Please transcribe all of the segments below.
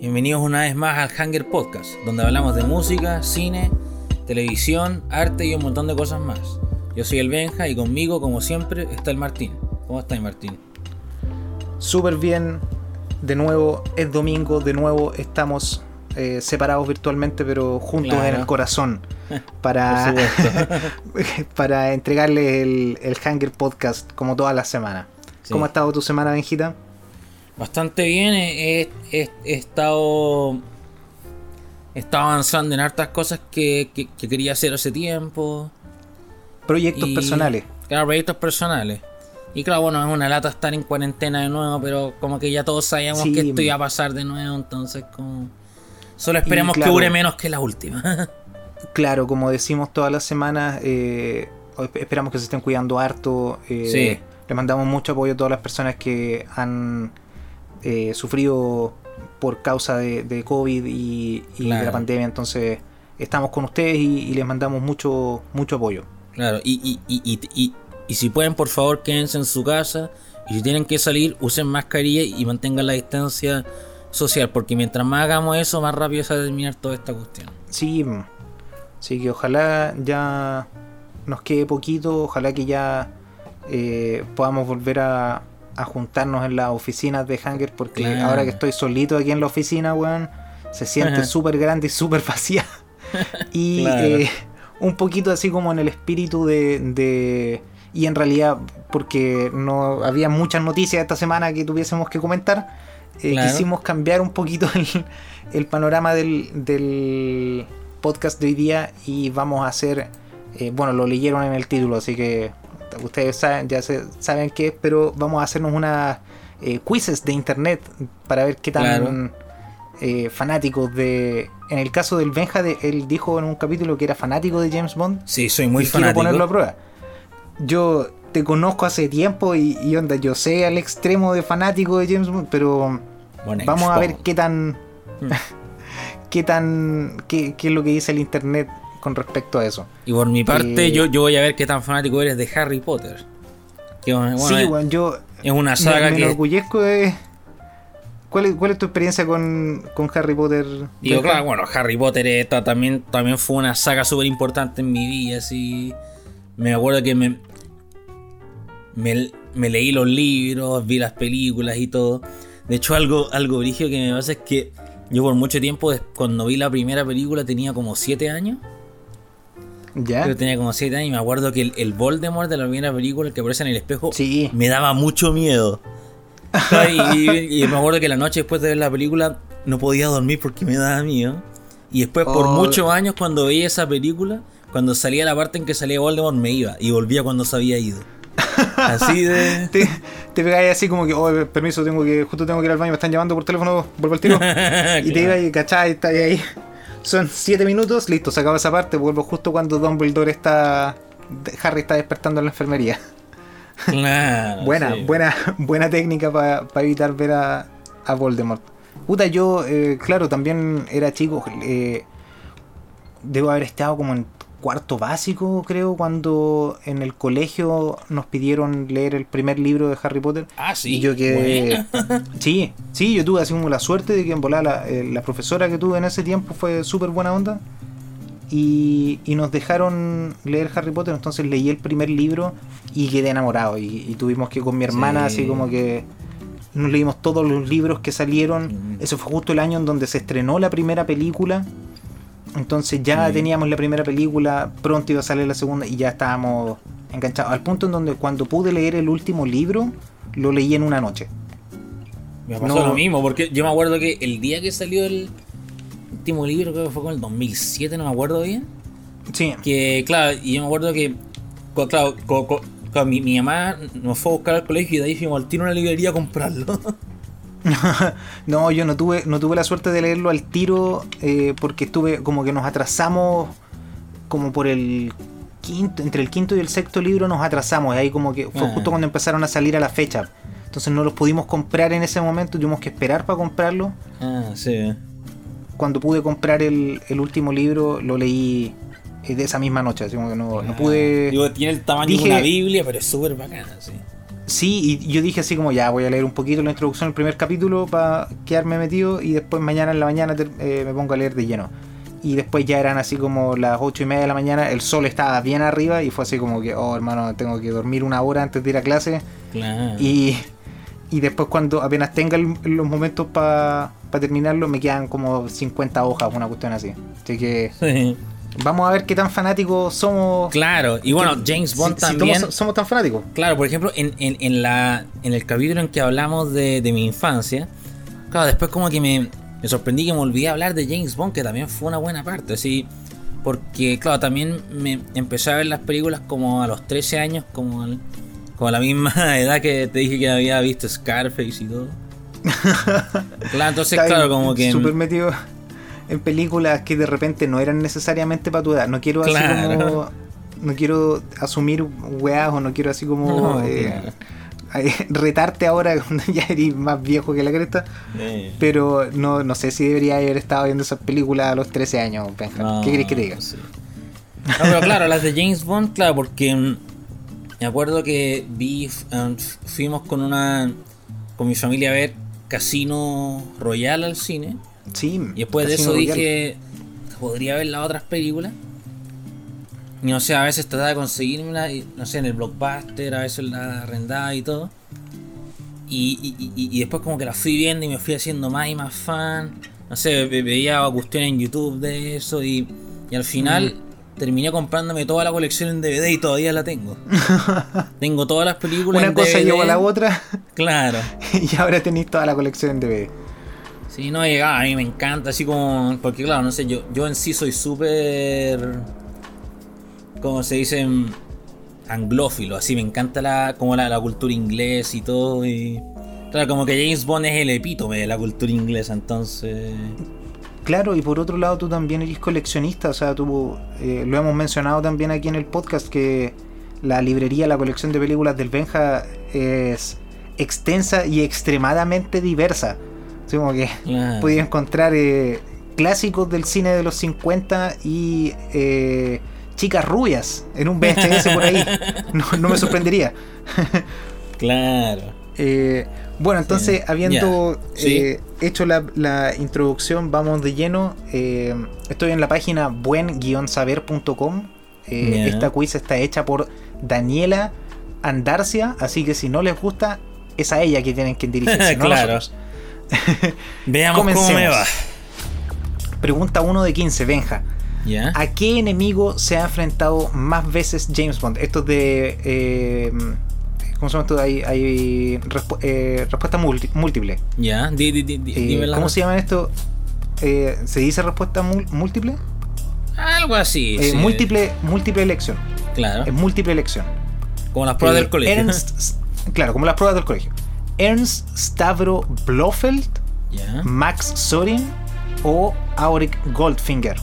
Bienvenidos una vez más al Hanger Podcast, donde hablamos de música, cine, televisión, arte y un montón de cosas más. Yo soy el Benja y conmigo, como siempre, está el Martín. ¿Cómo estás, Martín? Súper bien. De nuevo es domingo, de nuevo estamos eh, separados virtualmente, pero juntos Claro. en el corazón. Para, para entregarles el, el Hanger Podcast como todas las semanas. Sí. ¿Cómo ha estado tu semana, Benjita? Bastante bien, he, he- he- he estado. He estado avanzando en hartas cosas que, que- que quería hacer hace tiempo. Proyectos Y- personales. Claro, proyectos personales. Y claro, bueno, es una lata estar en cuarentena de nuevo, pero como que ya todos sabíamos Sí. que esto iba a pasar de nuevo, entonces como... Solo esperemos claro. que dure menos que la última. Claro, como decimos todas las semanas, eh, esperamos que se estén cuidando harto. eh, Sí. Le mandamos mucho apoyo a todas las personas que han eh, sufrido por causa de, de COVID y, y de la pandemia. Entonces, estamos con ustedes y, y les mandamos mucho, mucho apoyo. claro, y, y, y, y, y- y si pueden, por favor, quédense en su casa. Y si tienen que salir, usen mascarilla y mantengan la distancia social, porque mientras más hagamos eso, más rápido se va a terminar toda esta cuestión. Sí, mm. sí que ojalá ya nos quede poquito, ojalá que ya eh, podamos volver a, a juntarnos en las oficinas de Hanger, porque Claro. ahora que estoy solito aquí en la oficina, weón, se siente súper grande y súper vacía. y Claro. eh, un poquito así como en el espíritu de, de- Y en realidad, porque no había muchas noticias esta semana que tuviésemos que comentar, eh, Claro. quisimos cambiar un poquito el, el panorama del, del podcast de hoy día y vamos a hacer, eh, bueno, lo leyeron en el título, así que ustedes saben, ya se, saben qué es, pero vamos a hacernos unas eh, quizzes de internet para ver qué tan Claro. eh, fanáticos de... En el caso del Benja, de- él dijo en un capítulo que era fanático de James Bond. Sí, soy muy y quiero fanático. ponerlo a prueba. Yo te conozco hace tiempo y, y onda, yo sé al extremo de fanático de James Bond, pero Bueno, vamos a ver qué tan Mm. qué tan qué, qué es lo que dice el internet con respecto a eso. Y por mi parte, Eh, yo, yo voy a ver qué tan fanático eres de Harry Potter. Que, bueno, sí, es- bueno, yo es una me, saga me que. enorgullezco de ¿Cuál es, ¿Cuál es tu experiencia con, con Harry Potter? Digo, claro, bueno, Harry Potter esta también, también fue una saga súper importante en mi vida, así. Me acuerdo que me, me, me leí los libros, vi las películas y todo. De hecho, algo, algo que me pasa es que yo por mucho tiempo, cuando vi la primera película, tenía como 7 años. ¿Ya? Yo tenía como 7 años y me acuerdo que el, el Voldemort de la primera película, el que aparece en el espejo, Sí. me daba mucho miedo. y, y- y me acuerdo que la noche después de ver la película no podía dormir porque me daba miedo. Y después, por Oh. muchos años, cuando veía esa película, cuando salía la parte en que salía Voldemort, me iba y volvía cuando se había ido. Así de. Te, te pegáis así como que, oh, permiso, tengo que, justo tengo que ir al baño, me están llamando por teléfono, vuelvo al tiro. Y te iba y cachai, está ahí. Son 7 minutos, listo, se acaba esa parte, vuelvo justo cuando Dumbledore está. Harry está despertando en la enfermería. Claro, buena, sí. buena, buena técnica para evitar ver a, a Voldemort. Puta, yo, eh, claro, también era chico. eh, debo haber estado como en cuarto básico, creo, cuando en el colegio nos pidieron leer el primer libro de Harry Potter. Ah, sí. Y yo que. Sí, sí, yo tuve así como la suerte de que en volar la, eh, la profesora que tuve en ese tiempo fue súper buena onda. Y, y nos dejaron leer Harry Potter, entonces leí el primer libro y quedé enamorado. Y, y tuvimos que con mi hermana, Sí. así como que nos leímos todos los libros que salieron. Mm. Eso fue justo el año en donde se estrenó la primera película. Entonces ya Sí. teníamos la primera película, pronto iba a salir la segunda y ya estábamos enganchados. Al punto en donde cuando pude leer el último libro, lo leí en una noche. Me pasó No. lo mismo, porque yo me acuerdo que el día que salió el último libro, creo que fue con el 2007, no me acuerdo bien. Sí, Que, claro, y yo me acuerdo que, claro, co- co- co- mi, mi mamá nos fue a buscar al colegio y de ahí fuimos al tiro a una librería a comprarlo. no, yo no tuve, no tuve la suerte de leerlo al tiro eh, porque estuve como que nos atrasamos como por el quinto, entre el quinto y el sexto libro nos atrasamos. Y ahí como que fue Ah. justo cuando empezaron a salir a la fecha. Entonces no los pudimos comprar en ese momento, tuvimos que esperar para comprarlo. ah, sí. Cuando pude comprar el, el último libro, lo leí eh, de esa misma noche. Así como que no, no pude. Digo, tiene el tamaño Dije- de una Biblia, pero es súper bacana, sí. Sí, y yo dije así como ya voy a leer un poquito la introducción del primer capítulo para quedarme metido y después mañana en la mañana te- eh, me pongo a leer de lleno. Y después ya eran así como las ocho y media de la mañana, el sol estaba bien arriba y fue así como que, oh hermano, tengo que dormir una hora antes de ir a clase. Claro. Y, y después cuando apenas tenga el- los momentos para terminarlo, me quedan como 50 hojas, una cuestión así. Así que Sí. Vamos a ver qué tan fanáticos somos. Claro, y bueno, Que- James si- Bond si también. somos, somos tan fanáticos. Claro, por ejemplo, en, en, en la, en el capítulo en que hablamos de, de mi infancia, claro, después como que me, me sorprendí que me olvidé hablar de James Bond, que también fue una buena parte, así, porque, claro, también me empecé a ver las películas como a los 13 años, como, al- como a la misma edad que te dije que había visto Scarface y todo. Claro, entonces, Está claro, como que... Súper metido en películas que de repente no eran necesariamente para tu edad. No quiero así como. No quiero asumir weas o no quiero así como. No, eh, retarte ahora cuando ya eres más viejo que la cresta. Pero no, no sé si debería haber estado viendo esas películas a los 13 años, no, ¿Qué querés que te diga? sí. No, pero claro, las de James Bond, claro, porque mm, me acuerdo que vi, um, fuimos con una, con mi familia a ver Casino Royale al cine. Sí. Y después de eso dije, podría ver las otras películas. Y no sé, a veces trataba de conseguírmela, y, no sé, en el blockbuster, a veces la arrendaba y todo. Y, y- y- y después como que la fui viendo y me fui haciendo más y más fan. No sé, ve- veía cuestiones en YouTube de eso y, y al final Mm. terminé comprándome toda la colección en DVD y todavía la tengo. tengo todas las películas Una en cosa DVD. llevó a la otra Claro. y ahora tenéis toda la colección en DVD. Sí, no llegaba, a mí me encanta, así como. Porque, claro, no sé, yo, yo en sí soy súper. como se dice? Mm, Anglófilo, así me encanta la, como la, la cultura inglesa y todo. Y. Claro, como que James Bond es el epítome de la cultura inglesa, entonces. Claro, y por otro lado tú también eres coleccionista, o sea, tú eh, lo hemos mencionado también aquí en el podcast que la librería, la colección de películas del Benja es extensa y extremadamente diversa. Así como que Claro. podía encontrar eh, clásicos del cine de los 50 y eh, chicas rubias en un VHS por ahí. No, no me sorprendería. Claro. Eh, bueno, entonces, Sí. habiendo. Sí. eh, hecho la, la introducción, vamos de lleno. Eh, estoy en la página buen-saber.com. Ya. Esta quiz está hecha por Daniela Andarcia, así que si no les gusta, es a ella que tienen que dirigirse. Claro. Veamos cómo me va. Pregunta 1 de 15, Benja. ¿A qué enemigo se ha enfrentado más veces James Bond? Esto es de. eh, ¿Cómo se llama esto? Hay, hay respu- eh, respuesta múltiple. Eh, ¿Cómo se llama esto? Eh, ¿Se dice respuesta múltiple? Algo así. Eh, sí. múltiple, múltiple elección. Claro. Es múltiple elección. Como las pruebas del colegio. Ernst, claro, como las pruebas del colegio. Ernst Stavro Blofeld. Max Sorin o Auric Goldfinger.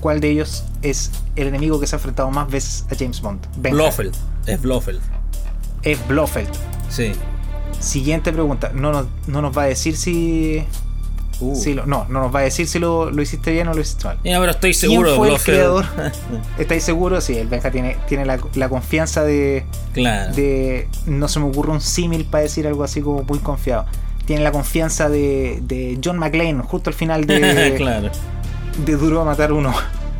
¿Cuál de ellos es el enemigo que se ha enfrentado más veces a James Bond? Benja. Blofeld. Es Blofeld. Es Blofeld. Sí. Siguiente pregunta. No nos, no nos va a decir si. Uh. si lo, no, no nos va a decir si lo, lo hiciste bien o lo hiciste mal. Ya, pero estoy ¿Quién seguro de fue el creador? ¿Estáis seguros? Sí, el Benja tiene, tiene la, la confianza de, claro. de. No se me ocurre un símil para decir algo así como muy confiado. Tiene la confianza de, de John McClane justo al final de, claro. de Duro a Matar Uno.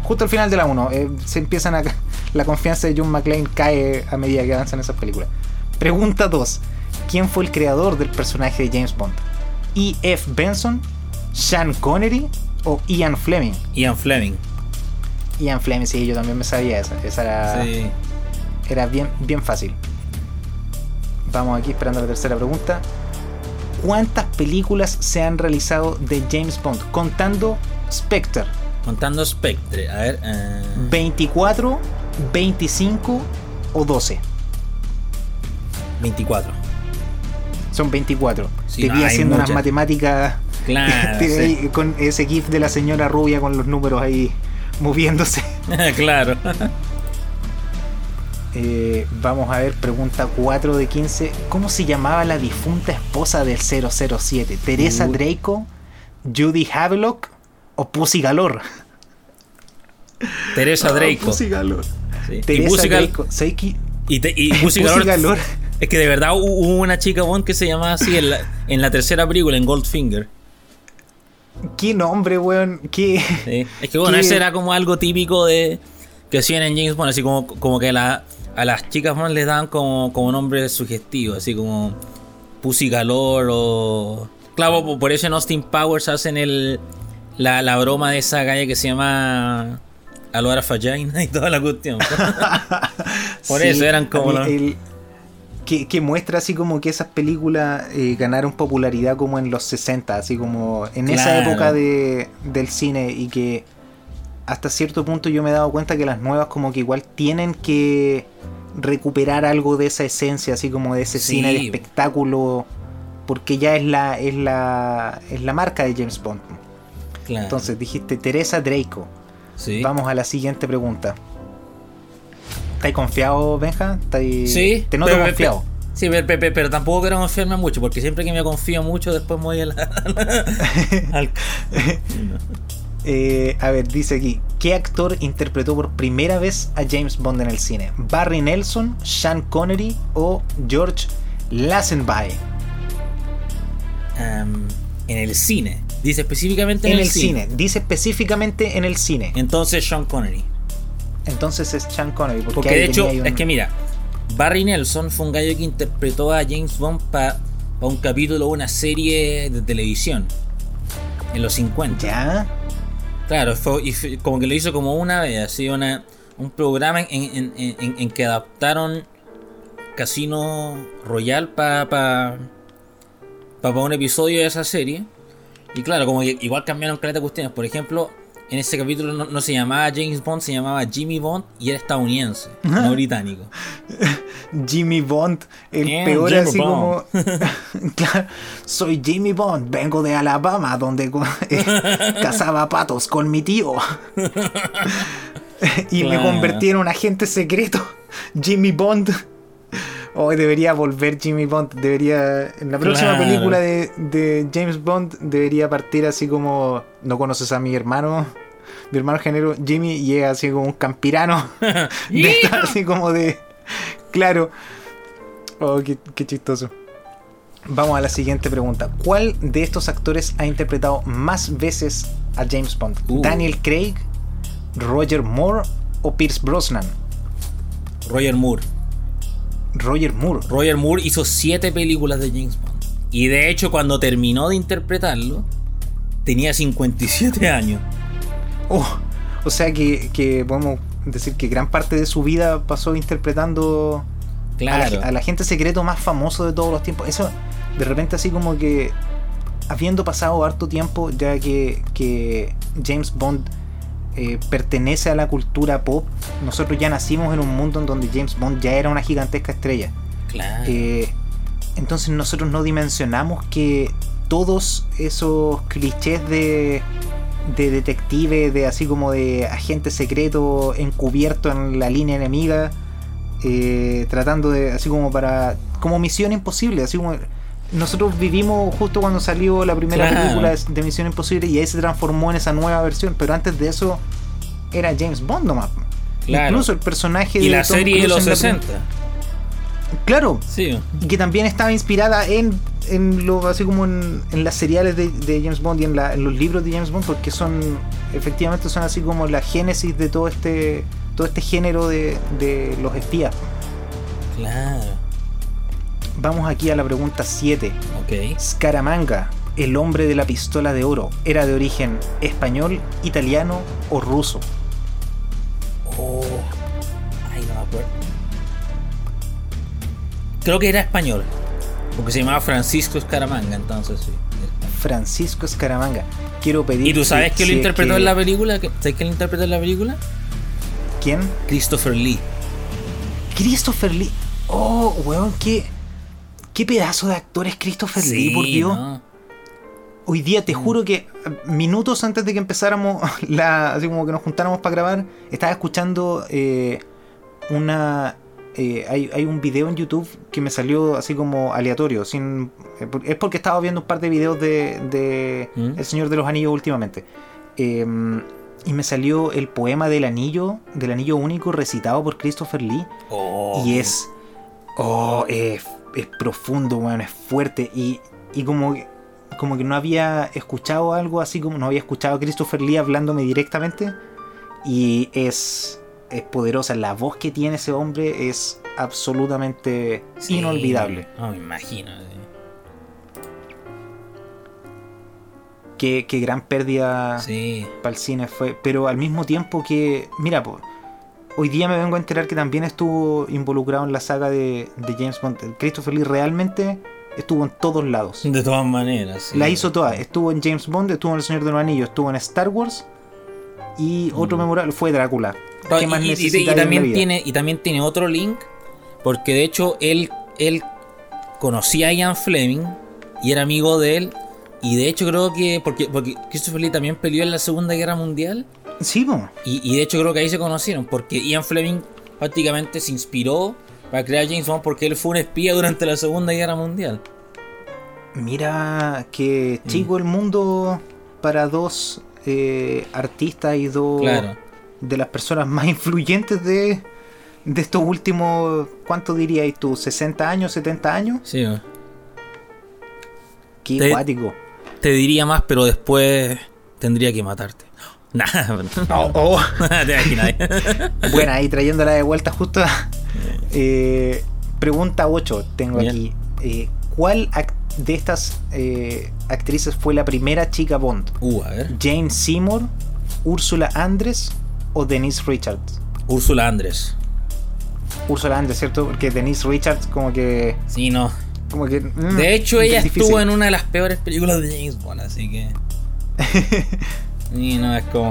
Justo al final de la 1. se empiezan a. La confianza de John McClane cae a medida que avanzan esas películas. Pregunta 2. ¿Quién fue el creador del personaje de James Bond? ¿E.F. Benson? ¿Sean Connery? ¿O Ian Fleming? Ian Fleming. Ian Fleming, sí, yo también me sabía esa. Esa era, Sí. era bien, bien fácil. Vamos aquí esperando la tercera pregunta. ¿Cuántas películas se han realizado de James Bond? Contando Spectre. Contando Spectre. A ver. eh, ¿24, 25 o 12? 24. Son 24. Sí, Te no, vi haciendo unas muchas. matemáticas Claro. sí. con ese gif de la señora rubia con los números ahí moviéndose. claro. Eh, vamos a ver, pregunta 4 de 15. ¿Cómo se llamaba la difunta esposa del 007? ¿Teresa. Draco? ¿Judy Havelock? ¿O Pussy Galore? Teresa Ah, Draco. Pussy Galore. Sí. Y Teresa Pussy Gal- Draco. Y Pussy Pussy Galore Galore. Es que de verdad hu- hubo una chica Bond que se llamaba así en la, en la tercera película, en Goldfinger. ¿Qué nombre, weón? ¿Qué? Sí. Es que bueno, ¿Qué? ese era como algo típico de que hacían en James Bond, así como, como que la, a las chicas Bond les daban como, como nombres sugestivos, así como Pussy Galore o... Claro, po- por eso en Austin Powers hacen el, la, la broma de esa galla que se llama Alora Fagina y toda la cuestión. Por Sí, eso eran como los- el- que, que muestra así como que esas películas eh, ganaron popularidad como en los 60, así como en esa época de, del cine y que hasta cierto punto yo me he dado cuenta que las nuevas como que igual tienen que recuperar algo de esa esencia, así como de ese Sí. cine de espectáculo, porque ya es la, es la, es la marca de James Bond. Claro. Entonces dijiste Teresa Draco. Sí. Vamos a la siguiente pregunta. ¿Estáis confiado, Benja? ¿Estáis- Sí, Te noto pero- confiado. pero- sí, pero, tampoco quiero confiarme mucho, porque siempre que me confío mucho, después me voy a la. al- Eh, a ver, dice aquí: ¿Qué actor interpretó por primera vez a James Bond en el cine? ¿Barry Nelson, Sean Connery o George Lazenby? Am, en el cine. Dice específicamente En el cine. Dice específicamente en el cine. Entonces Sean Connery. Entonces es Sean Connery. Porque, de hecho, un- es que mira, Barry Nelson fue un gallo que interpretó a James Bond para un capítulo de una serie de televisión. En los 50. ¿Ya? Claro, fue, y fue- como que lo hizo como una vez, así una, un programa en, en- en- en- que adaptaron Casino Royal para pa, pa- pa un episodio de esa serie. Y claro, como que igual cambiaron caleta de cuestiones. Por ejemplo, en ese capítulo no, no se llamaba James Bond, se llamaba Jimmy Bond y era estadounidense, no británico. Jimmy Bond, el peor Jimmy así Bond. como... Claro, soy Jimmy Bond, vengo de Alabama, donde eh, cazaba patos con mi tío. y me convertí en un agente secreto, Jimmy Bond. Hoy debería volver Jimmy Bond, debería... En la próxima Claro. película de, de James Bond debería partir así como... No conoces a mi hermano, mi hermano género Jimmy, llega así como un campirano. de estar así como de... Claro. Oh, qué, qué chistoso. Vamos a la siguiente pregunta. ¿Cuál de estos actores ha interpretado más veces a James Bond? Uh. ¿Daniel Craig, Roger Moore o Pierce Brosnan? Roger Moore. Roger Moore. Roger Moore hizo siete películas de James Bond. Y de hecho, cuando terminó de interpretarlo, tenía 57 años. Oh, o sea que, que podemos decir que gran parte de su vida pasó interpretando a, Claro. la, a la agente secreto más famoso de todos los tiempos. Eso, de repente, así como que habiendo pasado harto tiempo, ya que, que James Bond eh, pertenece a la cultura pop, nosotros ya nacimos en un mundo en donde James Bond ya era una gigantesca estrella. Claro. Eh, entonces nosotros no dimensionamos que todos esos clichés de, de detective, de así como de agente secreto encubierto en la línea enemiga, eh, tratando de, así como para, como misión imposible, así como... Nosotros vivimos justo cuando salió la primera Claro. película de- Misión Imposible y ahí se transformó en esa nueva versión, pero antes de eso era James Bond nomás. Claro. Incluso el personaje y de la Tom serie de los en la prim- 60. Claro, Sí. y que también estaba inspirada en, en lo así como en, en las seriales de, de James Bond y en, la- en los libros de James Bond porque son efectivamente son así como la génesis de todo este todo este género de, de los espías Claro. Vamos aquí a la pregunta 7 Ok. Scaramanga el hombre de la pistola de oro era de origen español italiano o ruso Oh. Ay, no me acuerdo. Creo que era español. Porque se llamaba Francisco Escaramanga, entonces sí. Francisco Scaramanga quiero pedir ¿Y tú sabes que quién lo si interpretó que- en la película? ¿Sabes quién lo interpretó en la película? quién Christopher Lee. Christopher Lee oh weón qué qué pedazo de actor es Christopher Lee por Dios ¿no? Hoy día te juro que eh, minutos antes de que empezáramos, la, así como que nos juntáramos para grabar, estaba escuchando eh, una... eh, hay, hay un video en YouTube que me salió así como aleatorio. Sin, es porque estaba viendo un par de videos de, de ¿Mm? El Señor de los Anillos últimamente. Eh, y me salió el poema del anillo, del anillo único recitado por Christopher Lee. Oh. Y es Oh, es, es profundo, weón, es fuerte. Y, y como, que- como que no había escuchado algo así como no había escuchado a Christopher Lee hablándome directamente. Y es, es poderosa. La voz que tiene ese hombre es absolutamente Sí. inolvidable. No, me imagino. sí. Qué, qué gran pérdida Sí. para el cine fue. Pero al mismo tiempo que. Mira, po, hoy día me vengo a enterar que también estuvo involucrado en la saga de, de James Bond. Christopher Lee realmente estuvo en todos lados. De todas maneras. sí. La hizo toda. Estuvo en James Bond, estuvo en El Señor de los Anillos, estuvo en Star Wars. Y otro memorable fue Drácula. No, ¿Qué más y, y- y- y la también tiene y también tiene otro link porque de hecho él él conocía a Ian Fleming y era amigo de él y de hecho creo que porque porque Christopher Lee también peleó en la Segunda Guerra Mundial Sí, po. y, y de hecho creo que ahí se conocieron porque Ian Fleming prácticamente se inspiró para crear James Bond porque él fue un espía durante la Segunda Guerra Mundial. Mira que chico el mundo para dos eh, artistas y dos Claro. de las personas más influyentes de, de estos últimos, ¿cuánto dirías tú? ¿60 años, 70 años? Sí. ¿no? Qué Te- cuático. Te diría más, pero después tendría que matarte. Nah, Oh, oh. te imaginas. Bueno, ahí trayéndola de vuelta justo. eh, pregunta 8 tengo Bien. aquí. Eh, ¿Cuál de estas eh, actrices fue la primera chica Bond? Uh, a ver. ¿Jane Seymour, Úrsula Andrés o Denise Richards? Úrsula Andrés. Úrsula Andrés, ¿cierto? Porque Denise Richards como que... Sí, no. Como que mm, De hecho, ella estuvo en una de las peores películas de James Bond, así que. Y no, es como.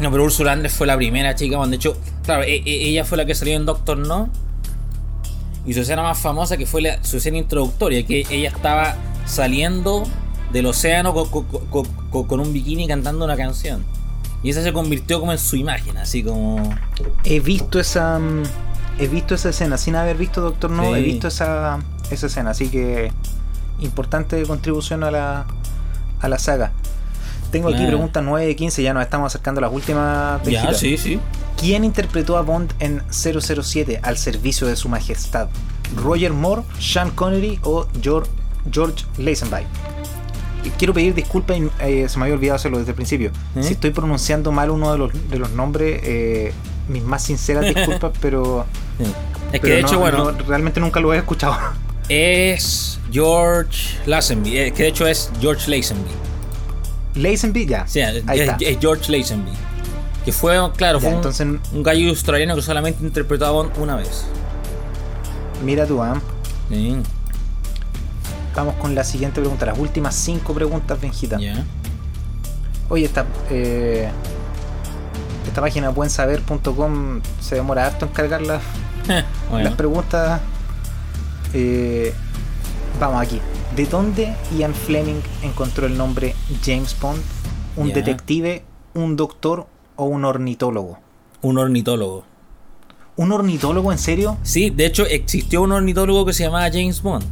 No, pero Ursula Andress fue la primera chica Bond. De hecho, claro, e- e- ella fue la que salió en Doctor No. Y su escena más famosa, que fue la- su escena introductoria, que ella estaba saliendo del océano co- co- co- co- con, un bikini cantando una canción. Y esa se convirtió como en su imagen, así como. He visto esa... mm, He visto esa escena, sin haber visto Doctor No, Sí. he visto esa, esa escena, así que importante contribución a la, a la saga. Tengo aquí Claro. pregunta 9 de 15, ya nos estamos acercando a las últimas. Ya, sí, sí. ¿Quién interpretó a Bond en 007 al servicio de su majestad? ¿Roger Moore, Sean Connery o George, George Lazenby? Quiero pedir disculpas, y, eh, se me había olvidado hacerlo desde el principio. ¿Eh? Si estoy pronunciando mal uno de los, de los nombres, eh, mis más sinceras disculpas, pero, Sí. Es que de no- hecho, bueno, no, realmente nunca lo he escuchado. es George Lazenby. Que de hecho es George Lazenby. Lazenby, ya. Sí, es, Ahí está. es George Lazenby. Que fue, claro, Ya, fue un, entonces, un gallo australiano que solamente interpretó a Bond una vez. mira tú, ¿ah? Sí, Vamos con la siguiente pregunta, las últimas cinco preguntas, Benjita. ya. Oye, esta, eh, esta página buensaber.com se demora harto en cargar las, Bueno, las preguntas. Eh, vamos aquí. ¿De dónde Ian Fleming encontró el nombre James Bond? ¿Un detective, un doctor o un ornitólogo? un ornitólogo. ¿Un ornitólogo en serio? Sí, de hecho existió un ornitólogo que se llamaba James Bond.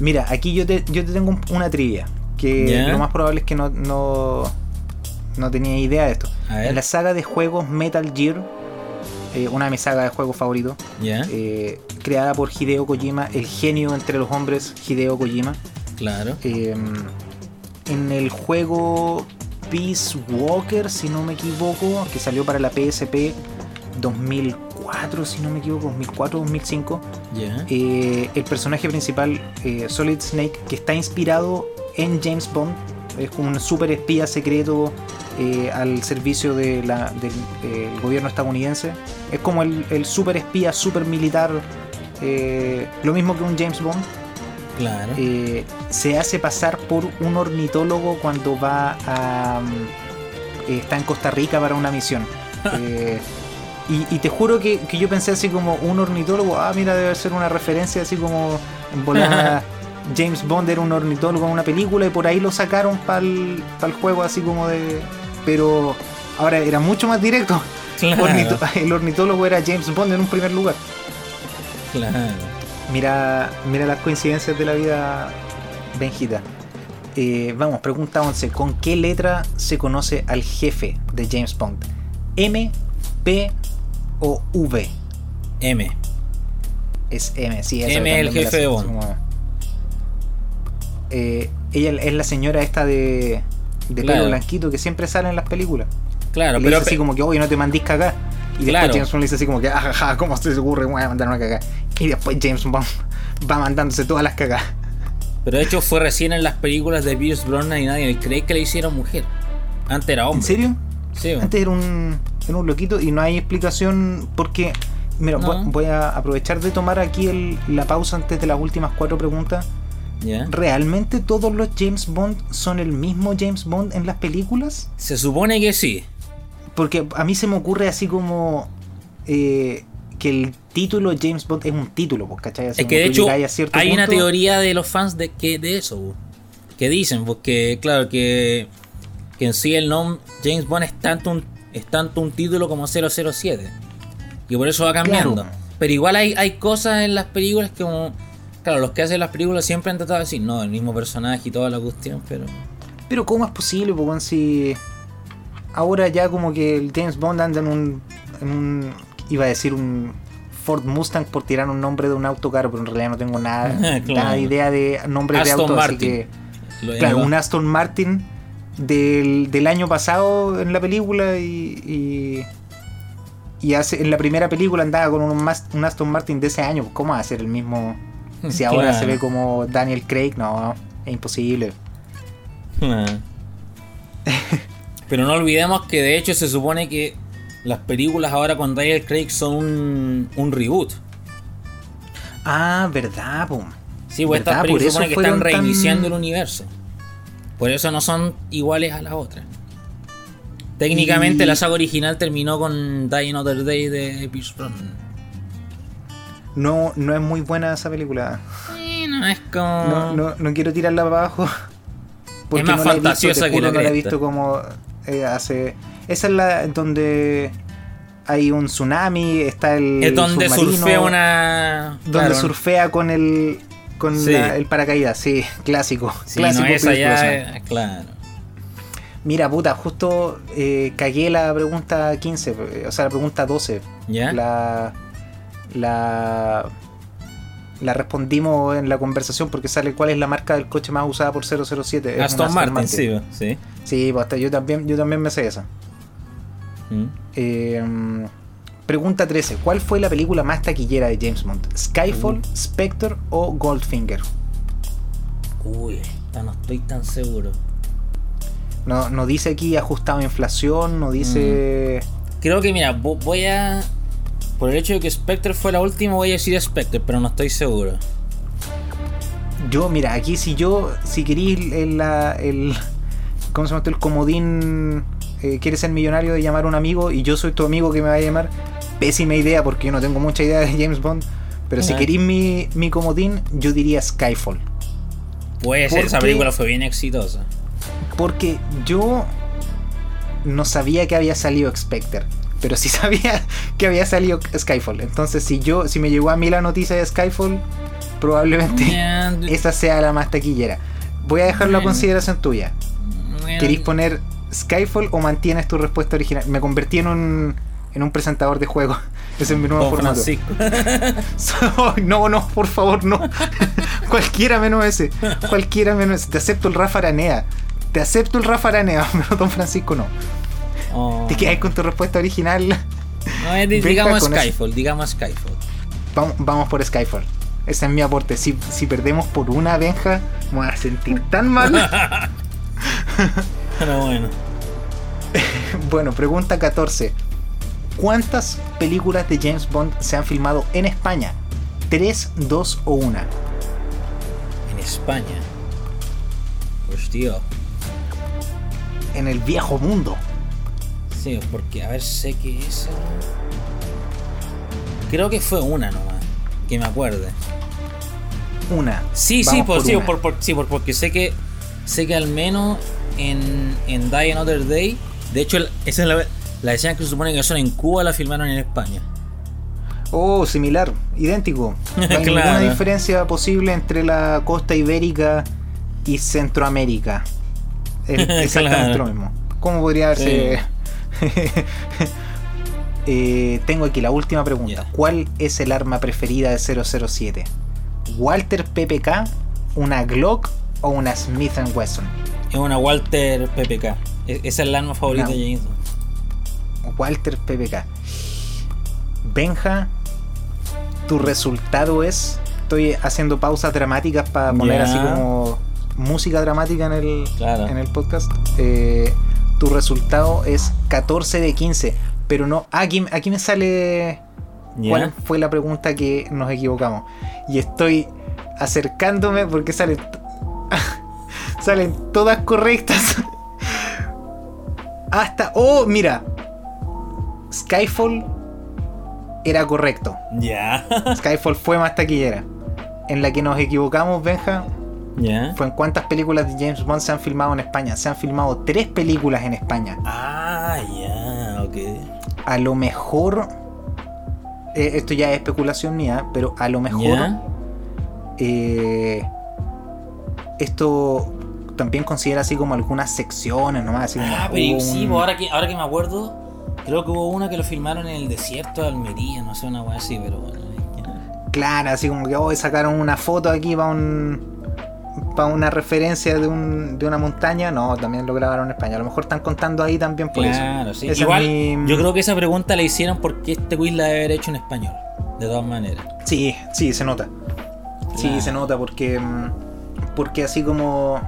Mira, aquí yo te, yo te tengo un- una trivia. Que lo más probable es que no, no, no tenía idea de esto. En la saga de juegos Metal Gear, eh, una de mis sagas de juegos favoritos, eh, creada por Hideo Kojima, el genio entre los hombres, Hideo Kojima. claro. Eh, en el juego Peace Walker, si no me equivoco, que salió para la PSP 2004, si no me equivoco, 2004-2005. Ya. Eh, el personaje principal, Solid Snake, que está inspirado en James Bond, es como un super espía secreto eh, al servicio de la- del eh, gobierno estadounidense. Es como el, el super espía, super militar, eh, lo mismo que un James Bond. Claro. Se hace pasar por un ornitólogo cuando va a. mm, está en Costa Rica para una misión. Y, y te juro que, que yo pensé así como un ornitólogo, ah, mira, debe ser una referencia así como en volada. James Bond era un ornitólogo en una película y por ahí lo sacaron para el juego así como de... Pero ahora era mucho más directo. Claro. Ornito- el ornitólogo era James Bond en un primer lugar. Claro. Mira, mira las coincidencias de la vida, Benjita. Eh, vamos, pregunta 11. ¿Con qué letra se conoce al jefe de James Bond? ¿M, P o V? M. Es M, sí, M es el jefe de Bond. Eh, ella es la señora esta de, de Claro. pelo blanquito que siempre sale en las películas. Claro, Y le pero dice así como que, oye, no te mandís cagar. Y después. James Bond le dice así como que, ajaja, ¿cómo se te ocurre? Voy a mandarme a cagar. Y después James Bond va mandándose todas las cagas. Pero de hecho fue recién en las películas de Pierce Brosnan y nadie cree que le hicieron mujer. Antes era hombre. ¿En serio? Sí, bueno. Antes era un, era un loquito y no hay explicación porque... Mira, No. voy- voy a aprovechar de tomar aquí el- la pausa antes de las últimas cuatro preguntas. ¿Realmente todos los James Bond son el mismo James Bond en las películas? Se supone que sí. Porque a mí se me ocurre así como eh, que el título James Bond es un título, pues, ¿cachai? Así Es que de hecho hay una teoría de los fans de que de eso, bu. que dicen, porque claro que, que en sí el nombre James Bond es tanto un, es tanto un título como 007 y por eso va cambiando. Claro. Pero igual hay, hay cosas en las películas que como claro los que hacen las películas siempre han tratado de decir no el mismo personaje y toda la cuestión, pero Pero ¿cómo es posible, weón, si ahora ya como que el James Bond anda en un, en un iba a decir un Ford Mustang por tirar un nombre de un auto caro, pero en realidad no tengo nada, Claro. nada de idea de nombres de auto, así que lo claro, llama- un Aston Martin del, del año pasado en la película y, y, y hace, en la primera película andaba con un, un Aston Martin de ese año. ¿Cómo va a ser el mismo? Si ahora Claro. se ve como Daniel Craig, no, es imposible. Pero no olvidemos que de hecho se supone que las películas ahora con Daniel Craig son un, un reboot. Ah, verdad, pum. Sí, pues estas películas supone que están tan- reiniciando el universo. Por eso no son iguales a las otras. Técnicamente Y- la saga original terminó con Die Another Day de Pierce Brosnan. No, no es muy buena esa película. Bueno, es como... No, no, no quiero tirarla para abajo. Porque más no la he visto, fantasiosa te que la no la he visto como eh, hace. Esa es la donde hay un tsunami, está el. es donde surfea una... Donde claro, surfea con el. Con Sí. la- el paracaídas, sí, clásico. Sí, clásico no, esa ya... Es- Claro. Mira, puta, justo eh, cagué la pregunta 15, eh, o sea, la pregunta 12. ¿Ya? La. La. La respondimos en la conversación porque sale cuál es la marca del coche más usada por 007. Es un Aston, Martin, sí, sí. Sí, pues hasta yo también, yo también me sé esa. Mm. Eh, pregunta 13. ¿Cuál fue la película más taquillera de James Bond? ¿Skyfall, Uh. Spectre o Goldfinger? Uy, esta no estoy tan seguro. No, no dice aquí ajustado a inflación, no dice... Creo que, mira, vo- voy a. Por el hecho de que Spectre fue la última, voy a decir Spectre, pero no estoy seguro. Yo, mira, aquí si yo, si queréis el, el, ¿cómo se llama? El comodín, eh, quieres ser millonario de llamar a un amigo y yo soy tu amigo que me va a llamar, pésima idea porque yo no tengo mucha idea de James Bond, pero si Ah. queréis mi, mi comodín, yo diría Skyfall. Puede ser, esa película fue bien exitosa. Porque yo no sabía que había salido Spectre, pero sí sabía que había salido Skyfall. Entonces, si yo, si me llegó a mí la noticia de Skyfall, probablemente esa sea la más taquillera. Voy a dejarlo a consideración tuya. bueno, ¿Queréis poner Skyfall o mantienes tu respuesta original? Me convertí en un, en un presentador de juego. Ese es mi nuevo formato. Francisco. no, no, por favor, no. Cualquiera menos ese. Cualquiera menos ese. Te acepto el Rafa Aranea. Te acepto el Rafa Aranea, pero Don Francisco no. Oh. Te quedas con tu respuesta original. No, digamos eso. Skyfall, digamos Skyfall. Vamos, vamos por Skyfall. Ese es mi aporte. Si, si perdemos por una Benja, me voy a sentir tan mal. Pero bueno. Bueno, pregunta 14. ¿Cuántas películas de James Bond se han filmado en España? ¿Tres, dos o una? En España. Pues tío. En el viejo mundo. Sí, porque a ver, sé que esa. Creo que fue una nomás. Que me acuerde. Una. Sí, sí, por, por sí, por, por- sí, por- porque sé que sé que al menos en, en Die Another Day, de hecho, esa es la, la escena que se supone que son en Cuba, la filmaron en España. Oh, similar, idéntico. No hay Claro. ninguna diferencia posible entre la costa ibérica y Centroamérica. Es exactamente Claro. lo mismo. ¿Cómo podría haberse eh, tengo aquí la última pregunta. ¿Cuál es el arma preferida de 007? ¿Walter PPK, una Glock o una Smith Wesson? Es una Walter PPK. E- Esa es la arma favorita No. de James Bond. Walter PPK. Benja, tu resultado es. Estoy haciendo pausas dramáticas para poner así como música dramática en el, Claro. en el podcast. Eh, tu resultado es 14 de 15. Pero no. Aquí, aquí me sale. ¿Cuál fue la pregunta que nos equivocamos? Y estoy acercándome porque salen. salen todas correctas. Hasta. ¡Oh! Mira. Skyfall era correcto. Ya. Skyfall fue más taquillera. En la que nos equivocamos, Benja, fue en cuántas películas de James Bond se han filmado en España. Se han filmado tres películas en España. Ah, ya, ok. A lo mejor. eh, esto ya es especulación mía, pero a lo mejor. Eh, esto también considera así como algunas secciones nomás. Así como, Ah, pero sí, pues ahora que, ahora que me acuerdo, creo que hubo una que lo filmaron en el desierto de Almería, no sé, una weá así, pero bueno. Claro, así como que hoy sacaron una foto aquí para un. Para una referencia de, un, de una montaña, no, también lo grabaron en España. A lo mejor están contando ahí también por Claro, eso. sí. Esa es Igual, mi- yo creo que esa pregunta la hicieron porque este quiz la debe haber hecho en español, de todas maneras. Sí, sí, se nota. Sí, se nota porque. Porque así como.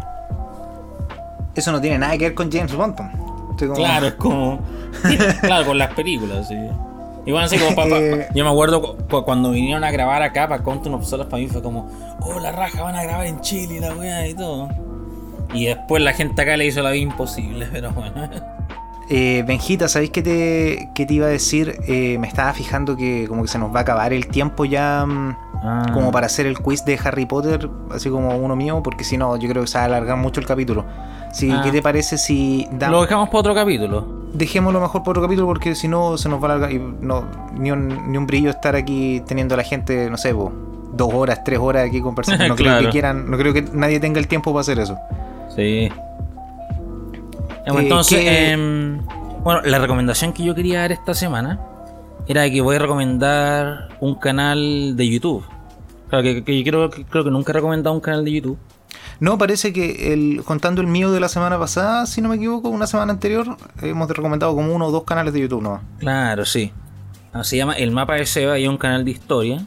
Eso no tiene nada que ver con James Bond. como- Claro, es como. claro, con las películas, sí. Igual así como papá. Eh. Yo me acuerdo cu- cu- cuando vinieron a grabar acá para Quantum of Solace para mí fue como, oh la raja, van a grabar en Chile y la weá y todo. Y después la gente acá le hizo la vida imposible, pero bueno. Eh, Benjita, ¿sabéis qué te, qué te iba a decir? Eh, me estaba fijando que como que se nos va a acabar el tiempo ya. mm, Ah. como para hacer el quiz de Harry Potter, así como uno mío, porque si no, yo creo que se va a alargar mucho el capítulo. Sí, Ah. ¿qué te parece si Lo dejamos para otro capítulo. Dejémoslo mejor por otro capítulo? Porque si no, se nos va a alargar y no, ni, un, ni un brillo estar aquí teniendo a la gente, no sé, po, dos horas, tres horas aquí conversando. No creo que quieran, no creo que nadie tenga el tiempo para hacer eso. Sí. Eh, Entonces, ¿qué- em, bueno, la recomendación que yo quería dar esta semana era que voy a recomendar un canal de YouTube. Claro, que, que yo creo, que creo que nunca he recomendado un canal de YouTube. No, parece que el, contando el mío de la semana pasada, si no me equivoco, una semana anterior, hemos recomendado como uno o dos canales de YouTube nomás. Claro, sí. Ah, Se llama El Mapa de Seba y es un canal de historia.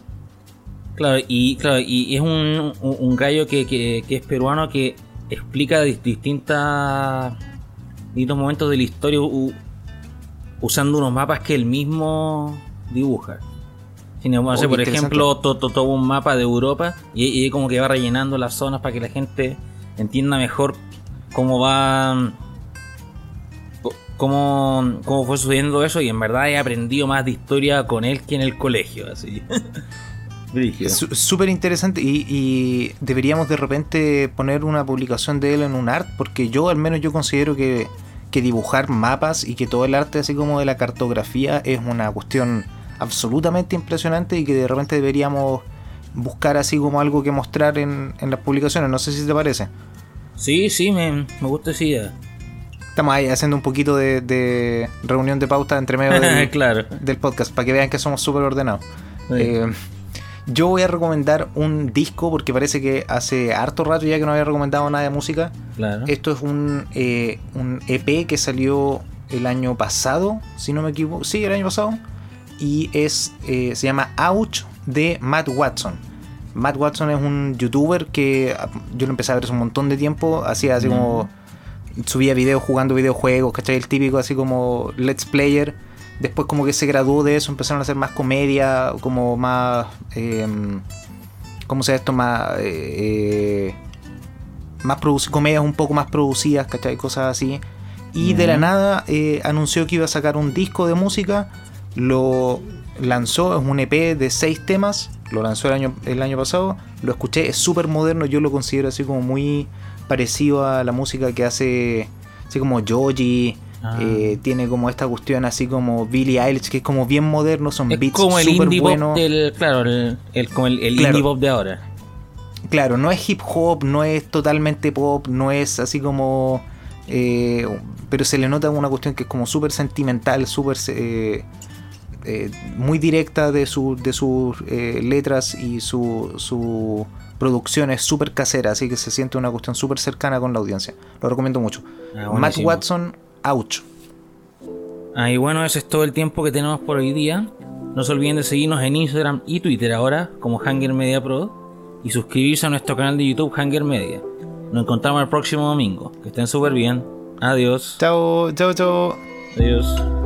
Claro, y, claro, y es un, un, gallo que, que- es peruano que explica dis- distintas distintos momentos de la historia usando unos mapas que él mismo dibuja. Si no, no sé, Oh, por ejemplo, to- to- todo un mapa de Europa y, y como que va rellenando las zonas para que la gente entienda mejor cómo va cómo, cómo fue sucediendo eso y en verdad he aprendido más de historia con él que en el colegio, así. Súper interesante y, y deberíamos de repente poner una publicación de él en un art porque yo al menos yo considero que, que dibujar mapas y que todo el arte así como de la cartografía es una cuestión absolutamente impresionante y que de repente deberíamos buscar así como algo que mostrar en, en las publicaciones. No sé si te parece. Sí, sí, me, me gusta esa idea. Estamos ahí haciendo un poquito de, de reunión de pauta entre medio del, claro. del podcast para que vean que somos súper ordenados. Sí. Eh, yo voy a recomendar un disco porque parece que hace harto rato ya que no había recomendado nada de música. claro. Esto es un, eh, un EP que salió el año pasado, si no me equivoco. Sí, el año pasado. Y es eh, se llama Ouch de Matt Watson. Matt Watson es un youtuber que ah, yo lo empecé a ver hace un montón de tiempo. Hacía así Mm. como. Subía videos jugando videojuegos, ¿cachai? El típico así como Let's Player. Después como que se graduó de eso, empezaron a hacer más comedia, como más... Eh, ¿Cómo se esto? Más... eh, más produc- comedias un poco más producidas, ¿cachai? Cosas así. Y de la nada eh, anunció que iba a sacar un disco de música. Lo lanzó, es un EP de seis temas. Lo lanzó el año, el año pasado. Lo escuché, es súper moderno. Yo lo considero así como muy parecido a la música que hace, así como Joji. Ah. eh, tiene como esta cuestión así como Billie Eilish, que es como bien moderno. Son es beats como el súper indie pop buenos. del. Claro, el, el- como el, el Claro. indie pop de ahora. Claro, no es hip hop, no es totalmente pop, no es así como... eh, pero se le nota una cuestión que es como súper sentimental, súper... eh, eh, muy directa de, su, de sus eh, letras y su, su producción es súper casera, así que se siente una cuestión súper cercana con la audiencia. Lo recomiendo mucho. Ah, Matt. Watson, ouch. Ah, y bueno, ese es todo el tiempo que tenemos por hoy día. No se olviden de seguirnos en Instagram y Twitter ahora como Hanger Media Pro y suscribirse a nuestro canal de YouTube Hanger Media. Nos encontramos el próximo domingo. Que estén súper bien. Adiós. Chao, chao, chao. Adiós.